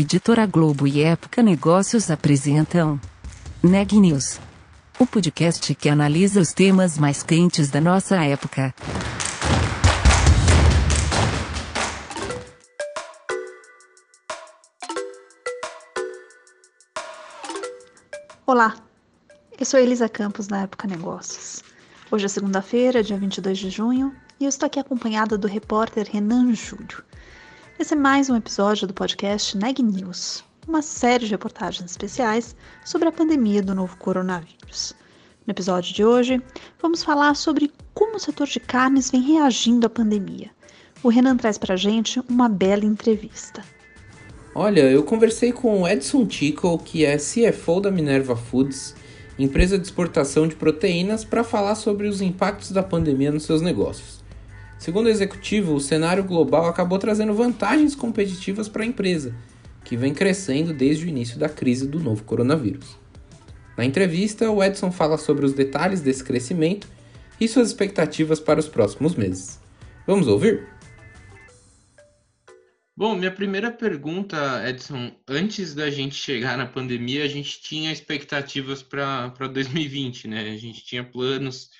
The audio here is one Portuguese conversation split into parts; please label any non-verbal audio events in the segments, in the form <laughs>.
Editora Globo e Época Negócios apresentam Neg News, o podcast que analisa os temas mais quentes da nossa época. Olá, eu sou Elisa Campos da Época Negócios. Hoje é segunda-feira, dia 22 de junho, e eu estou aqui acompanhada do repórter Renan Júlio. Esse é mais um episódio do podcast Neg News, uma série de reportagens especiais sobre a pandemia do novo coronavírus. No episódio de hoje, vamos falar sobre como o setor de carnes vem reagindo à pandemia. O Renan traz para gente uma bela entrevista. Olha, eu conversei com o Edson Tickle, que é CFO da Minerva Foods, empresa de exportação de proteínas, para falar sobre os impactos da pandemia nos seus negócios. Segundo o executivo, o cenário global acabou trazendo vantagens competitivas para a empresa, que vem crescendo desde o início da crise do novo coronavírus. Na entrevista, o Edson fala sobre os detalhes desse crescimento e suas expectativas para os próximos meses. Vamos ouvir? Bom, minha primeira pergunta, Edson, antes da gente chegar na pandemia, a gente tinha expectativas para 2020, né? A gente tinha planos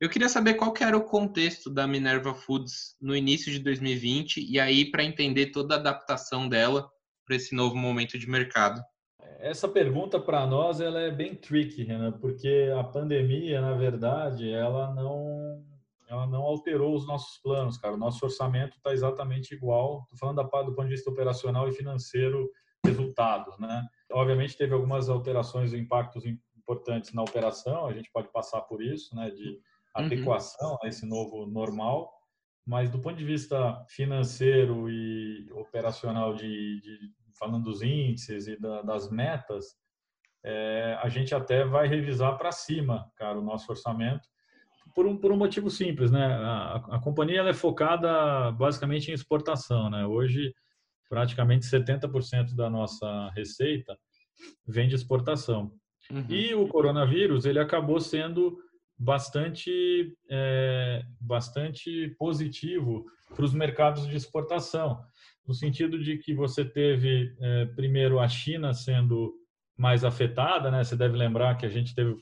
eu queria saber qual que era o contexto da Minerva Foods no início de 2020 e aí para entender toda a adaptação dela para esse novo momento de mercado. Essa pergunta para nós ela é bem tricky, Renan, porque a pandemia, na verdade, ela não ela não alterou os nossos planos, cara. O nosso orçamento está exatamente igual. Estou falando da do ponto de vista operacional e financeiro, resultados, né? Obviamente teve algumas alterações impactos importantes na operação. A gente pode passar por isso, né? De. Adequação uhum. a esse novo normal, mas do ponto de vista financeiro e operacional, de, de falando dos índices e da, das metas, é, a gente até vai revisar para cima, cara, o nosso orçamento, por um, por um motivo simples, né? A, a companhia é focada basicamente em exportação, né? Hoje, praticamente 70% da nossa receita vem de exportação. Uhum. E o coronavírus, ele acabou sendo bastante, é, bastante positivo para os mercados de exportação, no sentido de que você teve, é, primeiro, a China sendo mais afetada, né? Você deve lembrar que a gente teve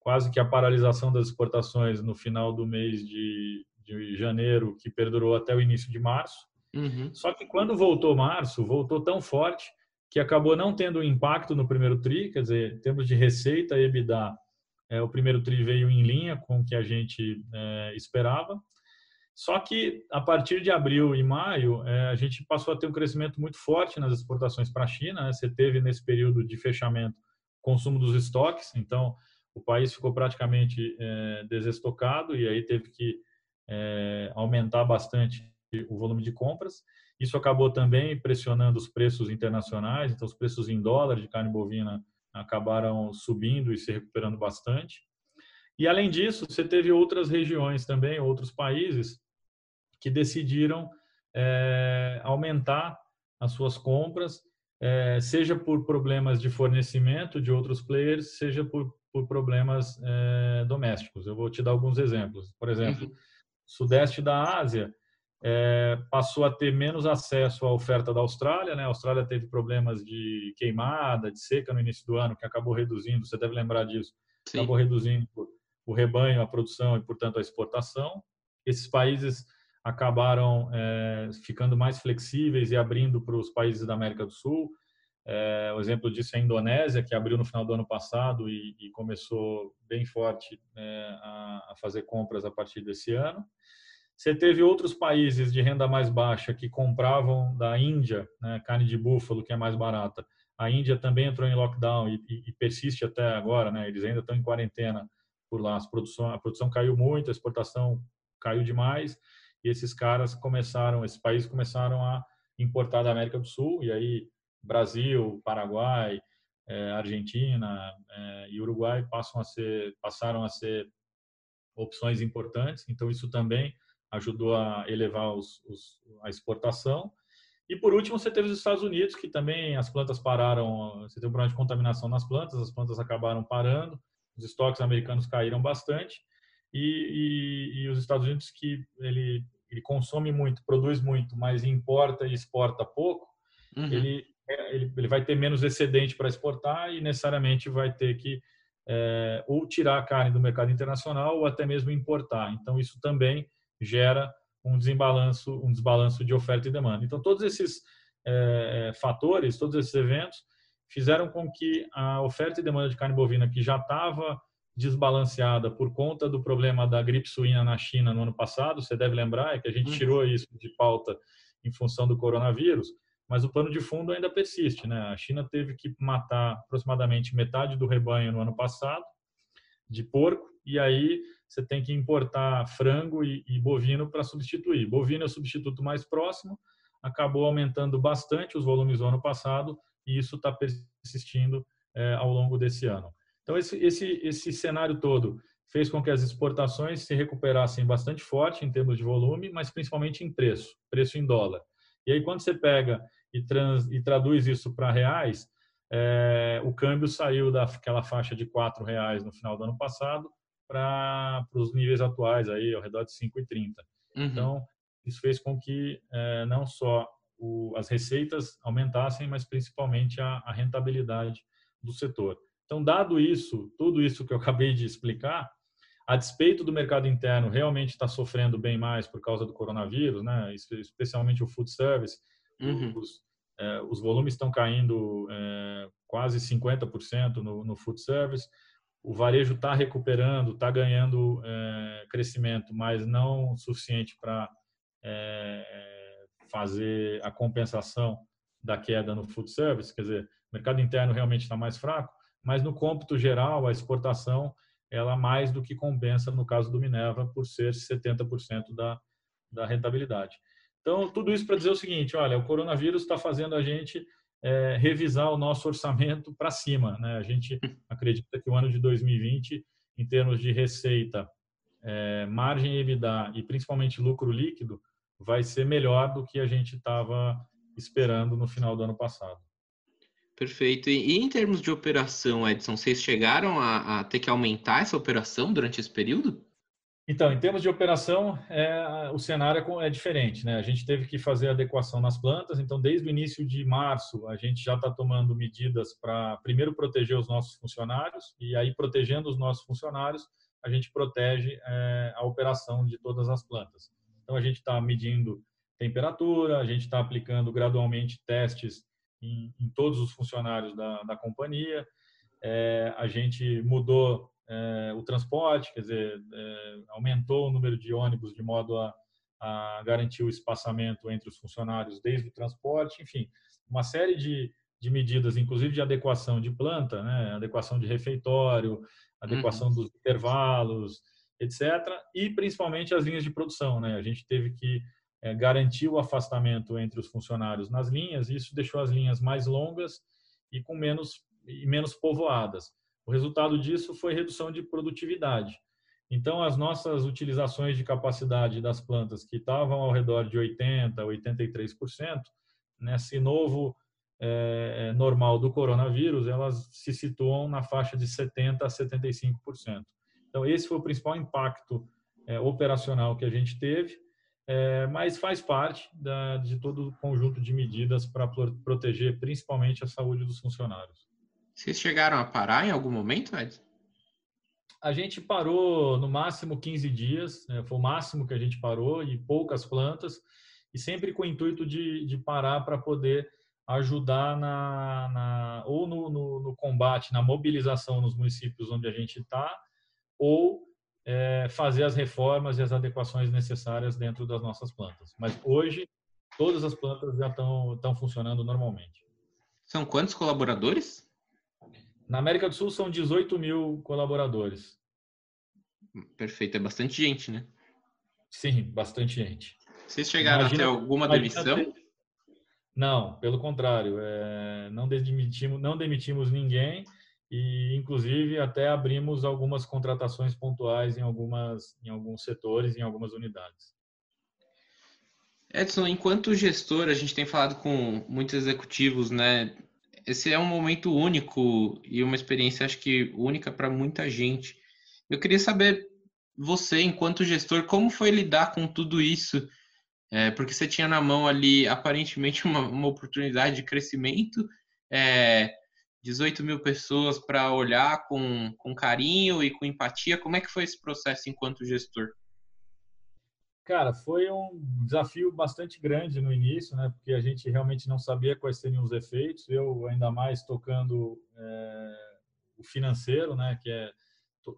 quase que a paralisação das exportações no final do mês de, de janeiro, que perdurou até o início de março. Uhum. Só que quando voltou março, voltou tão forte que acabou não tendo impacto no primeiro tri, quer dizer, em termos de receita, EBITDA, é, o primeiro TRI veio em linha com o que a gente é, esperava. Só que a partir de abril e maio, é, a gente passou a ter um crescimento muito forte nas exportações para a China. Né? Você teve nesse período de fechamento consumo dos estoques, então o país ficou praticamente é, desestocado e aí teve que é, aumentar bastante o volume de compras. Isso acabou também pressionando os preços internacionais, então os preços em dólar de carne bovina acabaram subindo e se recuperando bastante. E além disso, você teve outras regiões também, outros países que decidiram é, aumentar as suas compras, é, seja por problemas de fornecimento de outros players, seja por, por problemas é, domésticos. Eu vou te dar alguns exemplos. Por exemplo, uhum. sudeste da Ásia é, passou a ter menos acesso à oferta da Austrália. Né? A Austrália teve problemas de queimada, de seca no início do ano, que acabou reduzindo, você deve lembrar disso, Sim. acabou reduzindo o rebanho, a produção e, portanto, a exportação. Esses países acabaram é, ficando mais flexíveis e abrindo para os países da América do Sul. É, o exemplo disso é a Indonésia, que abriu no final do ano passado e, e começou bem forte é, a, a, fazer compras a partir desse ano. Você teve outros países de renda mais baixa que compravam da Índia, né, carne de búfalo, que é mais barata. A Índia também entrou em lockdown e, e, e persiste até agora, né? Eles ainda estão em quarentena por lá. As produção, a produção caiu muito, a exportação caiu demais e esses caras começaram, esses países começaram a importar da América do Sul e aí Brasil, Paraguai, é, Argentina é, e Uruguai passam a ser, passaram a ser opções importantes. Então isso também ajudou a elevar os, os, a exportação. E por último, você teve os Estados Unidos, que também as plantas pararam, você teve um problema de contaminação nas plantas, as plantas acabaram parando, os estoques americanos caíram bastante, e, e, e os Estados Unidos, que ele, ele consome muito, produz muito, mas importa e exporta pouco, uhum. ele é, ele, ele vai ter menos excedente para exportar e necessariamente vai ter que é, ou tirar a carne do mercado internacional ou até mesmo importar. Então, isso também gera um desbalanço, um desbalanço de oferta e demanda. Então, todos esses é, fatores, todos esses eventos fizeram com que a oferta e demanda de carne bovina, que já estava desbalanceada por conta do problema da gripe suína na China no ano passado, você deve lembrar, é que a gente uhum. tirou isso de pauta em função do coronavírus, mas o pano de fundo ainda persiste. Né? A China teve que matar aproximadamente metade do rebanho no ano passado de porco, e aí você tem que importar frango e, e bovino para substituir. Bovino é o substituto mais próximo, acabou aumentando bastante os volumes do ano passado, e isso está persistindo é, ao longo desse ano. Então, esse, esse, esse cenário todo fez com que as exportações se recuperassem bastante forte em termos de volume, mas principalmente em preço, preço em dólar. E aí, quando você pega e, trans, e traduz isso para reais, é, o câmbio saiu daquela faixa de R$ reais no final do ano passado para os níveis atuais, aí, ao redor de 5,30. Uhum. Então, isso fez com que é, não só o, as receitas aumentassem, mas principalmente a, a rentabilidade do setor. Então, dado isso, tudo isso que eu <laughs> acabei de explicar, a despeito do mercado interno realmente está sofrendo bem mais por causa do coronavírus, né? especialmente o food service, uhum. os, é, os, volumes estão caindo é, quase 50% no, no food service, o varejo está recuperando, está ganhando é, crescimento, mas não suficiente para é, fazer a compensação da queda no food service, quer dizer, o mercado interno realmente está mais fraco, mas no cômputo geral, a exportação ela mais do que compensa no caso do Minerva por ser 70% da, da rentabilidade. Então, tudo isso para dizer o seguinte, olha, o coronavírus está fazendo a gente é, revisar o nosso orçamento para cima. Né? A gente <laughs> acredita que o ano de 2020, em termos de receita, é, margem EBITDA e principalmente lucro líquido, vai ser melhor do que a gente estava esperando no final do ano passado. Perfeito. E, em termos de operação, Edson, vocês chegaram a, a, ter que aumentar essa operação durante esse período? Então, em termos de operação, é, o cenário é, é diferente. Né? A gente teve que fazer adequação nas plantas. Então, desde o início de março, a gente já está tomando medidas para, primeiro, proteger os nossos funcionários. E aí, protegendo os nossos funcionários, a gente protege é, a operação de todas as plantas. Então, a gente está medindo temperatura, a gente está aplicando gradualmente testes em, em todos os funcionários da, da companhia. É, a gente mudou é, o transporte, quer dizer, é, aumentou o número de ônibus de modo a, a, garantir o espaçamento entre os funcionários desde o transporte, enfim, uma série de, de medidas, inclusive de adequação de planta, né, adequação de refeitório, adequação uhum. dos intervalos, etc. E principalmente as linhas de produção, né? A gente teve que é, garantiu o afastamento entre os funcionários nas linhas, e isso deixou as linhas mais longas e com menos e menos povoadas. O resultado disso foi redução de produtividade. Então, as nossas utilizações de capacidade das plantas, que estavam ao redor de 80%, 83%, nesse novo é, normal do coronavírus, elas se situam na faixa de 70% a 75%. Então, esse foi o principal impacto é, operacional que a gente teve é, mas faz parte da, de todo o conjunto de medidas para proteger principalmente a saúde dos funcionários. Vocês chegaram a parar em algum momento, Ed? A gente parou no máximo 15 dias, né, foi o máximo que a gente parou, e poucas plantas, e sempre com o intuito de, de parar para poder ajudar na, na ou no, no, no, combate, na mobilização nos municípios onde a gente está, ou é, fazer as reformas e as adequações necessárias dentro das nossas plantas. Mas hoje, todas as plantas já estão, estão funcionando normalmente. São quantos colaboradores? Na América do Sul são 18 mil colaboradores. Perfeito, é bastante gente, né? Sim, bastante gente. Vocês chegaram imagina, a ter alguma demissão? Ter... Não, pelo contrário, é... não, demitimos, não demitimos ninguém e inclusive até abrimos algumas contratações pontuais em algumas em alguns setores, em algumas unidades. Edson, enquanto gestor, a gente tem falado com muitos executivos, né? Esse é um momento único e uma experiência, acho que única para muita gente. Eu queria saber, você, enquanto gestor, como foi lidar com tudo isso? É, porque você tinha na mão ali, aparentemente, uma, uma oportunidade de crescimento, é, 18 mil pessoas para olhar com, com carinho e com empatia. Como é que foi esse processo enquanto gestor? Cara, foi um desafio bastante grande no início, né? Porque a gente realmente não sabia quais seriam os efeitos. Eu ainda mais tocando é, o financeiro, né? Que é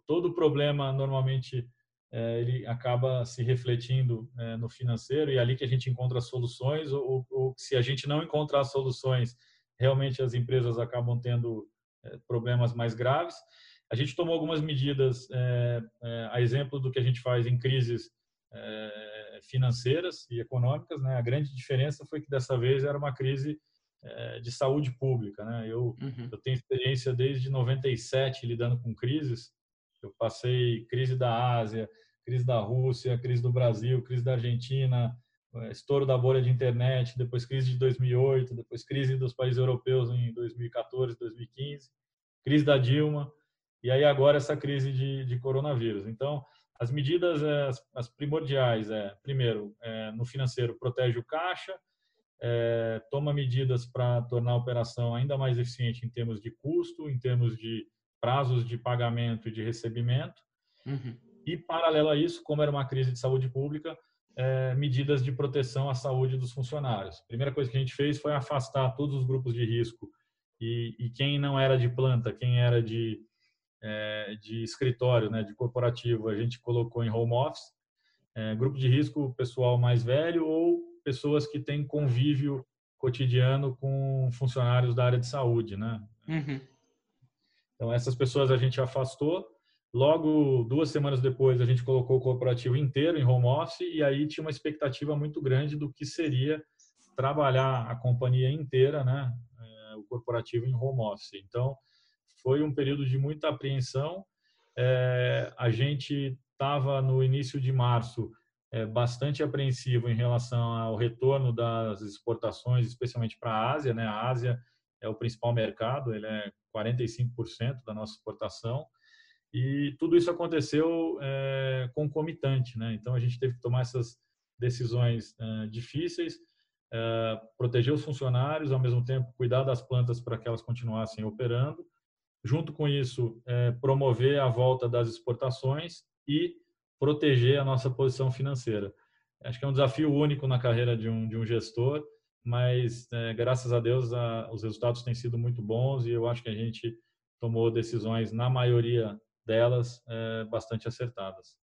todo problema normalmente é, ele acaba se refletindo é, no financeiro e é ali que a gente encontra soluções ou, ou, se a gente não encontrar soluções, realmente as empresas acabam tendo problemas mais graves. A gente tomou algumas medidas, a exemplo do que a gente faz em crises financeiras e econômicas, né? A grande diferença foi que dessa vez era uma crise é, de saúde pública, né? Eu, uhum. eu tenho experiência desde 97 lidando com crises. Eu passei crise da Ásia, crise da Rússia, crise do Brasil, crise da Argentina, é, estouro da bolha de internet, depois crise de 2008, depois crise dos países europeus em 2014, 2015, crise da Dilma e aí agora essa crise de, de coronavírus. Então as medidas é, as, as, primordiais é, primeiro, é, no financeiro, protege o caixa, é, toma medidas para tornar a operação ainda mais eficiente em termos de custo, em termos de prazos de pagamento e de recebimento. Uhum. E, paralelo a isso, como era uma crise de saúde pública, é, medidas de proteção à saúde dos funcionários. A primeira coisa que a gente fez foi afastar todos os grupos de risco e, e quem não era de planta, quem era de de escritório, né, de corporativo, a gente colocou em home office. É, grupo de risco, pessoal mais velho ou pessoas que têm convívio cotidiano com funcionários da área de saúde, né? Uhum. Então essas pessoas a gente afastou. Logo duas semanas depois a gente colocou o corporativo inteiro em home office e aí tinha uma expectativa muito grande do que seria trabalhar a companhia inteira, né? É, o corporativo em home office. Então foi um período de muita apreensão. É, a gente estava no início de março é, bastante apreensivo em relação ao retorno das exportações, especialmente para a Ásia. Né? A Ásia é o principal mercado, ele é 45% da nossa exportação. E tudo isso aconteceu é, concomitante, né? Então a gente teve que tomar essas decisões é, difíceis, é, proteger os funcionários, ao mesmo tempo cuidar das plantas para que elas continuassem operando Junto com isso, é, promover a volta das exportações e proteger a nossa posição financeira. Acho que é um desafio único na carreira de um, de um gestor, mas é, graças a Deus a, os resultados têm sido muito bons e eu acho que a gente tomou decisões, na maioria delas, é, bastante acertadas.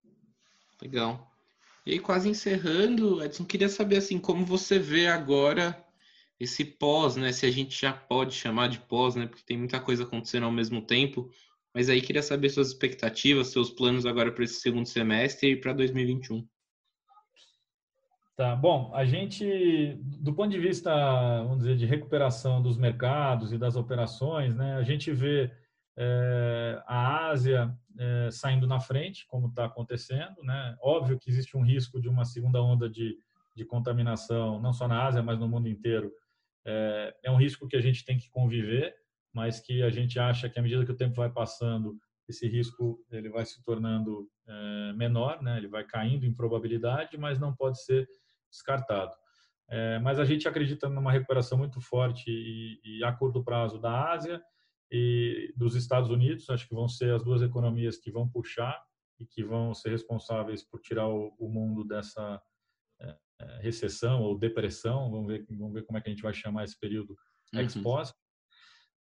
Legal. E aí, quase encerrando, Edson, queria saber assim, como você vê agora esse pós, né? Se a gente já pode chamar de pós, né? Porque tem muita coisa acontecendo ao mesmo tempo. Mas aí queria saber suas expectativas, seus planos agora para esse segundo semestre e para 2021. Tá, bom, a gente, do ponto de vista, vamos dizer, de recuperação dos mercados e das operações, né, a gente vê é, a Ásia é, saindo na frente, como está acontecendo, né, óbvio que existe um risco de uma segunda onda de, de contaminação, não só na Ásia, mas no mundo inteiro, é, é um risco que a gente tem que conviver, mas que a gente acha que à medida que o tempo vai passando, esse risco ele vai se tornando é, menor, né? ele vai caindo em probabilidade, mas não pode ser descartado. É, mas a gente acredita numa recuperação muito forte e, e, a curto prazo da Ásia e dos Estados Unidos, acho que vão ser as duas economias que vão puxar e que vão ser responsáveis por tirar o, o mundo dessa recessão ou depressão, vamos ver, vamos ver como é que a gente vai chamar esse período uhum. exposto.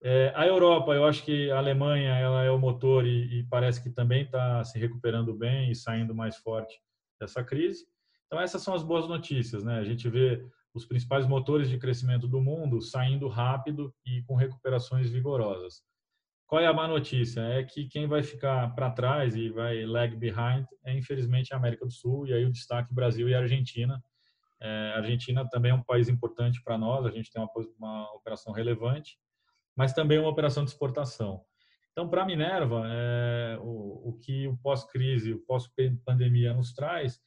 É, a Europa, eu acho que a Alemanha ela é o motor e, e parece que também está se recuperando bem e saindo mais forte dessa crise. Então essas são as boas notícias, né? A gente vê os principais motores de crescimento do mundo saindo rápido e com recuperações vigorosas. Qual é a má notícia? É que quem vai ficar para trás e vai lag behind é infelizmente a América do Sul e aí o destaque Brasil e Argentina, é, a Argentina também é um país importante para nós, a gente tem uma, uma, operação relevante, mas também uma operação de exportação. Então, para a Minerva, é, o, o, que o pós-crise, o pós-pandemia nos traz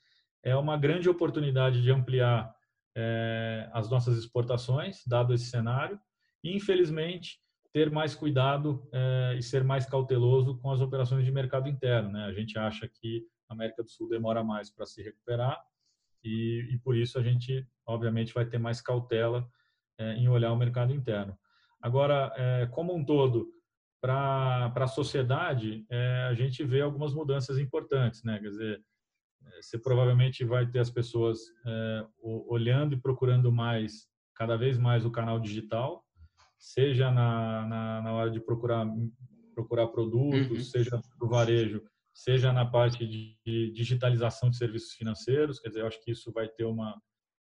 é uma grande oportunidade de ampliar é, as nossas exportações, dado esse cenário, e, infelizmente, ter mais cuidado é, e ser mais cauteloso com as operações de mercado interno. Né? A gente acha que a América do Sul demora mais para se recuperar, e, e por isso a gente, obviamente, vai ter mais cautela é, em olhar o mercado interno. Agora, é, como um todo, para a sociedade, é, a gente vê algumas mudanças importantes, né? Quer dizer, você provavelmente vai ter as pessoas olhando e procurando mais, cada vez mais, o canal digital, seja na, na, na hora de procurar procurar produtos, uhum. seja no varejo, seja na parte de digitalização de serviços financeiros. Quer dizer, eu acho que isso vai ter uma,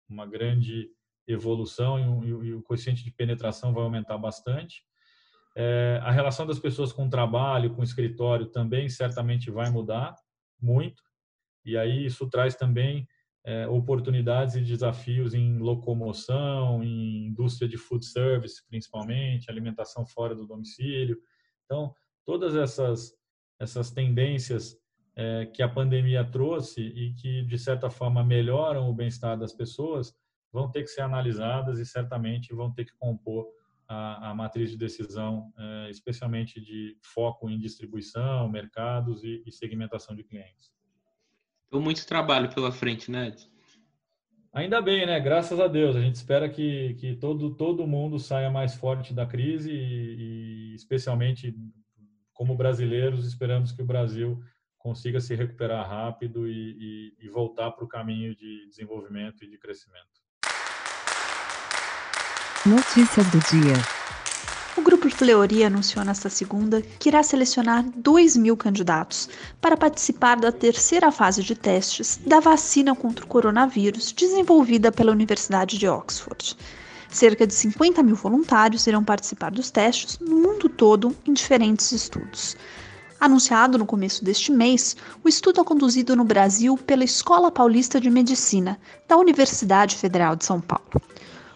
uma grande evolução e, e, o coeficiente de penetração vai aumentar bastante. É, a relação das pessoas com o trabalho, com o escritório também certamente vai mudar muito. E aí isso traz também é, oportunidades e desafios em locomoção, em indústria de food service, principalmente, alimentação fora do domicílio. Então, todas essas essas tendências é, que a pandemia trouxe e que de certa forma melhoram o bem-estar das pessoas vão ter que ser analisadas e certamente vão ter que compor a, a matriz de decisão, é, especialmente de foco em distribuição, mercados e, e segmentação de clientes. Então, muito trabalho pela frente, né? Ainda bem, né? Graças a Deus. A gente espera que, que todo, todo mundo saia mais forte da crise e, e especialmente como brasileiros, esperamos que o Brasil consiga se recuperar rápido e, e, e voltar para o caminho de desenvolvimento e de crescimento. Notícias do dia. O Grupo Fleury anunciou nesta segunda que irá selecionar 2 mil candidatos para participar da terceira fase de testes da vacina contra o coronavírus desenvolvida pela Universidade de Oxford. Cerca de 50 mil voluntários irão participar dos testes no mundo todo em diferentes estudos. Anunciado no começo deste mês, o estudo é conduzido no Brasil pela Escola Paulista de Medicina, da Universidade Federal de São Paulo.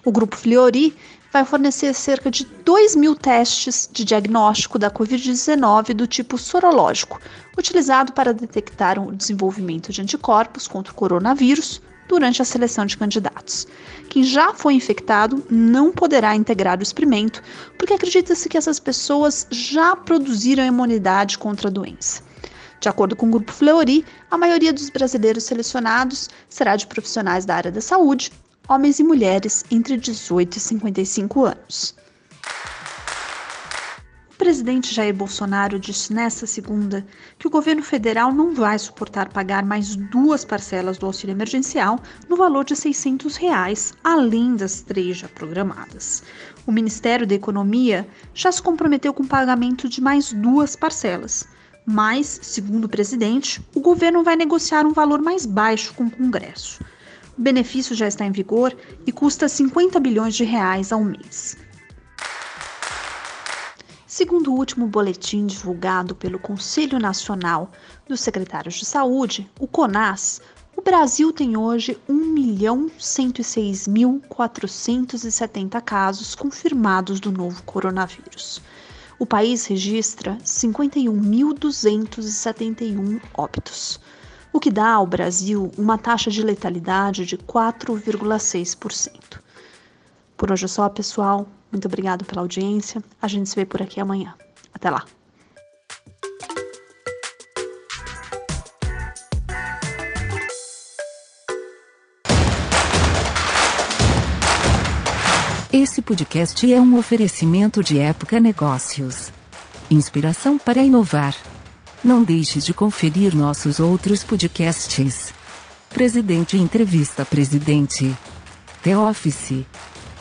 O grupo Fleury vai fornecer cerca de 2 mil testes de diagnóstico da Covid-19 do tipo sorológico, utilizado para detectar o desenvolvimento de anticorpos contra o coronavírus durante a seleção de candidatos. Quem já foi infectado não poderá integrar o experimento, porque acredita-se que essas pessoas já produziram imunidade contra a doença. De acordo com o Grupo Fleury, a maioria dos brasileiros selecionados será de profissionais da área da saúde, homens e mulheres entre 18 e 55 anos presidente Jair Bolsonaro disse nesta segunda que o governo federal não vai suportar pagar mais duas parcelas do auxílio emergencial no valor de 600 reais, além das três já programadas. O Ministério da Economia já se comprometeu com o pagamento de mais duas parcelas, mas, segundo o presidente, o governo vai negociar um valor mais baixo com o Congresso. O benefício já está em vigor e custa 50 bilhões de reais ao mês. Segundo o último boletim divulgado pelo Conselho Nacional dos Secretários de Saúde, o CONAS, o Brasil tem hoje 1.106.470 casos confirmados do novo coronavírus. O país registra 51.271 óbitos, o que dá ao Brasil uma taxa de letalidade de 4,6%. Por hoje é só, pessoal. Muito obrigado pela audiência. A gente se vê por aqui amanhã. Até lá. Esse podcast é um oferecimento de Época Negócios. Inspiração para inovar. Não deixe de conferir nossos outros podcasts. Presidente Entrevista Presidente. The Office